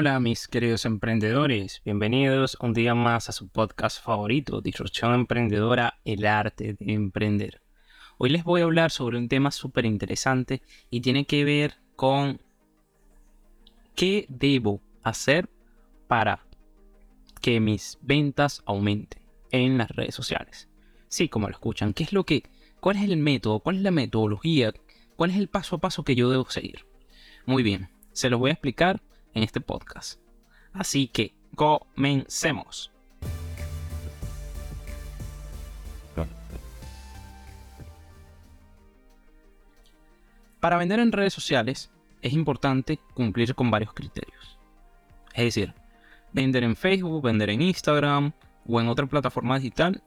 Hola mis queridos emprendedores, bienvenidos un día más a su podcast favorito, Disrupción Emprendedora, el arte de emprender. Hoy les voy a hablar sobre un tema súper interesante y tiene que ver con qué debo hacer para que mis ventas aumenten en las redes sociales. Sí, como lo escuchan, ¿qué es lo que, cuál es el método, cuál es la metodología, cuál es el paso a paso que yo debo seguir? Muy bien, se los voy a explicar en este podcast. Así que comencemos. Para vender en redes sociales es importante cumplir con varios criterios. Es decir, vender en Facebook, vender en Instagram o en otra plataforma digital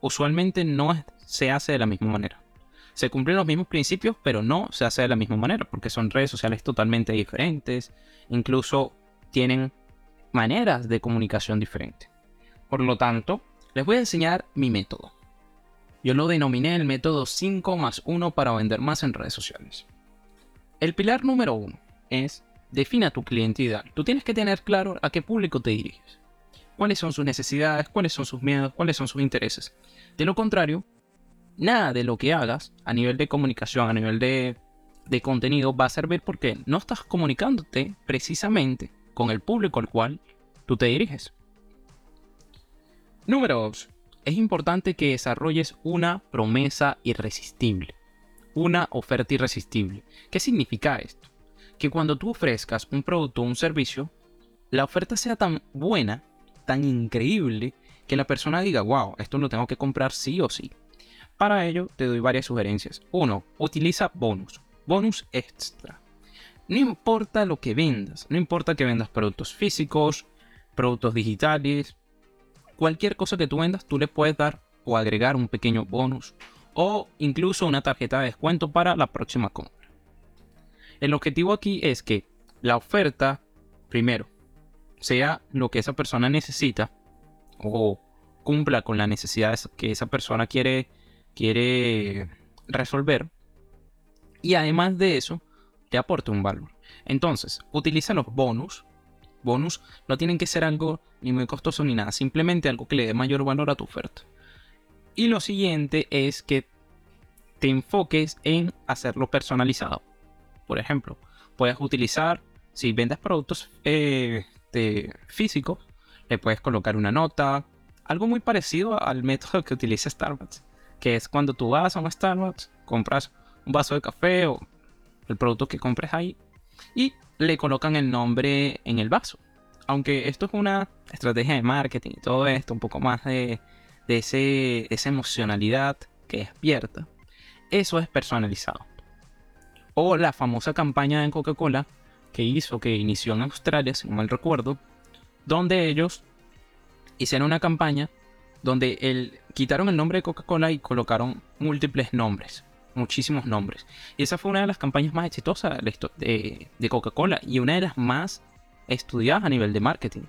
usualmente no se hace de la misma manera. Se cumplen los mismos principios, pero no se hace de la misma manera, porque son redes sociales totalmente diferentes, incluso tienen maneras de comunicación diferentes. Por lo tanto, les voy a enseñar mi método. Yo lo denominé el método 5 más 1 para vender más en redes sociales. El pilar número 1 es defina tu cliente ideal. Tú tienes que tener claro a qué público te diriges. Cuáles son sus necesidades, cuáles son sus miedos, cuáles son sus intereses. De lo contrario, nada de lo que hagas a nivel de comunicación, a nivel de, contenido, va a servir porque no estás comunicándote precisamente con el público al cual tú te diriges. Número 2. Es importante que desarrolles una promesa irresistible. Una oferta irresistible. ¿Qué significa esto? Que cuando tú ofrezcas un producto o un servicio, la oferta sea tan buena, tan increíble, que la persona diga, wow, esto lo tengo que comprar sí o sí. Para ello te doy varias sugerencias. 1. Utiliza bonus. Bonus extra. No importa lo que vendas, no importa que vendas productos físicos, productos digitales, cualquier cosa que tú vendas, tú le puedes dar o agregar un pequeño bonus o incluso una tarjeta de descuento para la próxima compra. El objetivo aquí es que la oferta, primero, sea lo que esa persona necesita o cumpla con la necesidad que esa persona quiere quiere resolver. Y además de eso, te aporte un valor. Entonces, utiliza los bonus. Bonus no tienen que ser algo ni muy costoso ni nada, simplemente algo que le dé mayor valor a tu oferta. Y lo siguiente es que te enfoques en hacerlo personalizado. Por ejemplo, puedes utilizar, si vendes productos eh, físicos, le puedes colocar una nota, algo muy parecido al método que utiliza Starbucks que es cuando tú vas a un Starbucks, compras un vaso de café o el producto que compres ahí y le colocan el nombre en el vaso. Aunque esto es una estrategia de marketing y todo esto, un poco más de, ese, esa emocionalidad que despierta, eso es personalizado. O la famosa campaña de Coca-Cola que hizo, que inició en Australia, si no mal recuerdo, donde ellos hicieron una campaña donde el, quitaron el nombre de Coca-Cola y colocaron múltiples nombres, muchísimos nombres. Y esa fue una de las campañas más exitosas de, Coca-Cola y una de las más estudiadas a nivel de marketing.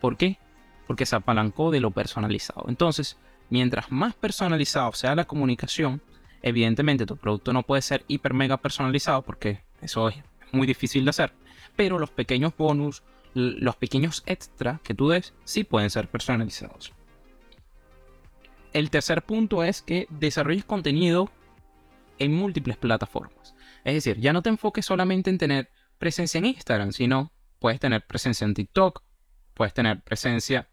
¿Por qué? Porque se apalancó de lo personalizado. Entonces, mientras más personalizado sea la comunicación, evidentemente tu producto no puede ser hiper mega personalizado porque eso es muy difícil de hacer. Pero los pequeños bonus, los pequeños extras que tú des, sí pueden ser personalizados. El tercer punto es que desarrolles contenido en múltiples plataformas. Es decir, ya no te enfoques solamente en tener presencia en Instagram, sino puedes tener presencia en TikTok, puedes tener presencia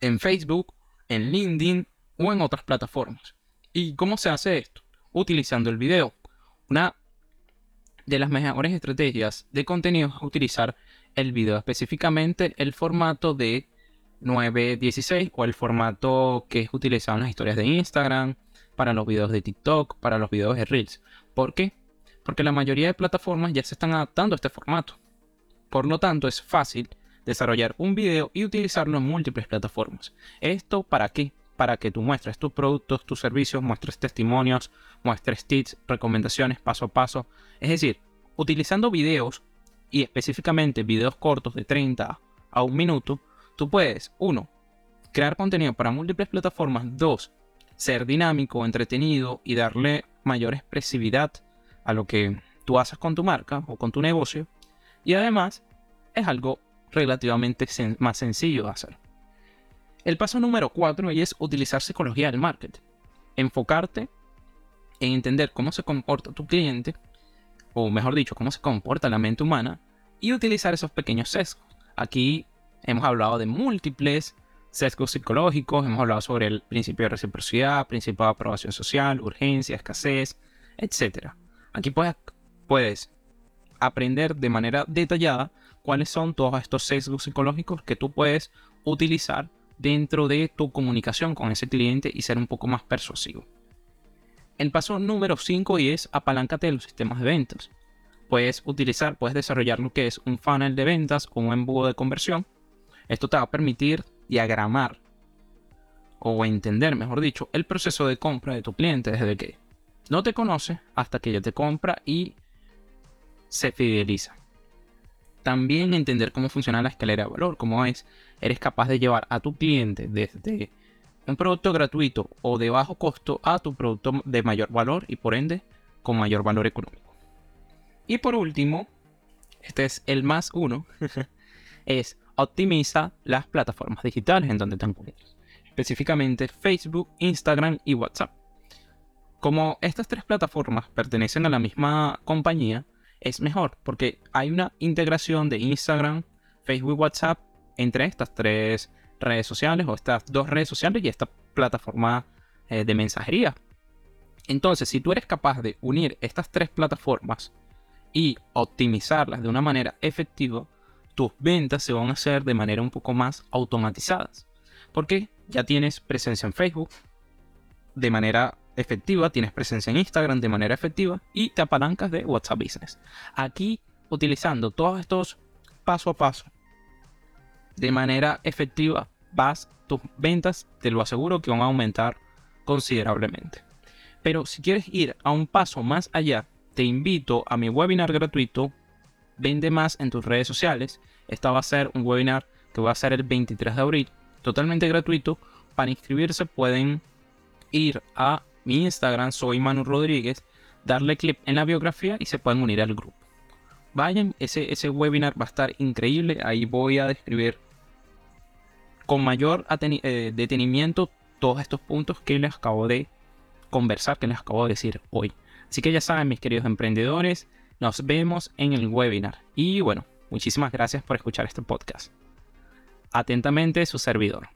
en Facebook, en LinkedIn o en otras plataformas. ¿Y cómo se hace esto? Utilizando el video. Una de las mejores estrategias de contenido es utilizar el video, específicamente el formato de 916 o el formato que es utilizado en las historias de Instagram, para los videos de TikTok, para los videos de Reels. ¿Por qué? Porque la mayoría de plataformas ya se están adaptando a este formato. Por lo tanto, es fácil desarrollar un video y utilizarlo en múltiples plataformas. ¿Esto para qué? Para que tú muestres tus productos, tus servicios, muestres testimonios, muestres tips, recomendaciones paso a paso. Es decir, utilizando videos y específicamente videos cortos de 30 a un minuto, Tú puedes, uno, crear contenido para múltiples plataformas. Dos, ser dinámico, entretenido y darle mayor expresividad a lo que tú haces con tu marca o con tu negocio. Y además, es algo relativamente más sencillo de hacer. El paso número 4 es utilizar psicología del marketing. Enfocarte en entender cómo se comporta tu cliente, o mejor dicho, cómo se comporta la mente humana, y utilizar esos pequeños sesgos. Aquí hemos hablado de múltiples sesgos psicológicos, hemos hablado sobre el principio de reciprocidad, principio de aprobación social, urgencia, escasez, etc. Aquí puedes, puedes aprender de manera detallada cuáles son todos estos sesgos psicológicos que tú puedes utilizar dentro de tu comunicación con ese cliente y ser un poco más persuasivo. El paso número 5 es apaláncate de los sistemas de ventas. Puedes utilizar, puedes desarrollar lo que es un funnel de ventas o un embudo de conversión. Esto te va a permitir diagramar o entender, mejor dicho, el proceso de compra de tu cliente desde que no te conoce hasta que ya te compra y se fideliza. También entender cómo funciona la escalera de valor, cómo es, eres capaz de llevar a tu cliente desde un producto gratuito o de bajo costo a tu producto de mayor valor y por ende con mayor valor económico. Y por último, este es el más uno, es optimiza las plataformas digitales en donde te encuentras, específicamente Facebook, Instagram y WhatsApp. Como estas tres plataformas pertenecen a la misma compañía, es mejor porque hay una integración de Instagram, Facebook y WhatsApp entre estas tres redes sociales o estas dos redes sociales y esta plataforma eh, de mensajería. Entonces, si tú eres capaz de unir estas tres plataformas y optimizarlas de una manera efectiva, tus ventas se van a hacer de manera un poco más automatizadas. Porque ya tienes presencia en Facebook de manera efectiva, tienes presencia en Instagram de manera efectiva y te apalancas de WhatsApp Business. Aquí, utilizando todos estos paso a paso de manera efectiva, vas, tus ventas, te lo aseguro que van a aumentar considerablemente. Pero si quieres ir a un paso más allá, te invito a mi webinar gratuito Vende más en tus redes sociales. Esta va a ser un webinar que va a ser el 23 de abril, totalmente gratuito. Para inscribirse pueden ir a mi Instagram, soy Manu Rodríguez, darle clic en la biografía y se pueden unir al grupo. Vayan, ese, ese webinar va a estar increíble. Ahí voy a describir con mayor eh, detenimiento todos estos puntos que les acabo de conversar, que les acabo de decir hoy. Así que ya saben, mis queridos emprendedores, nos vemos en el webinar. Y bueno, muchísimas gracias por escuchar este podcast. Atentamente, su servidor.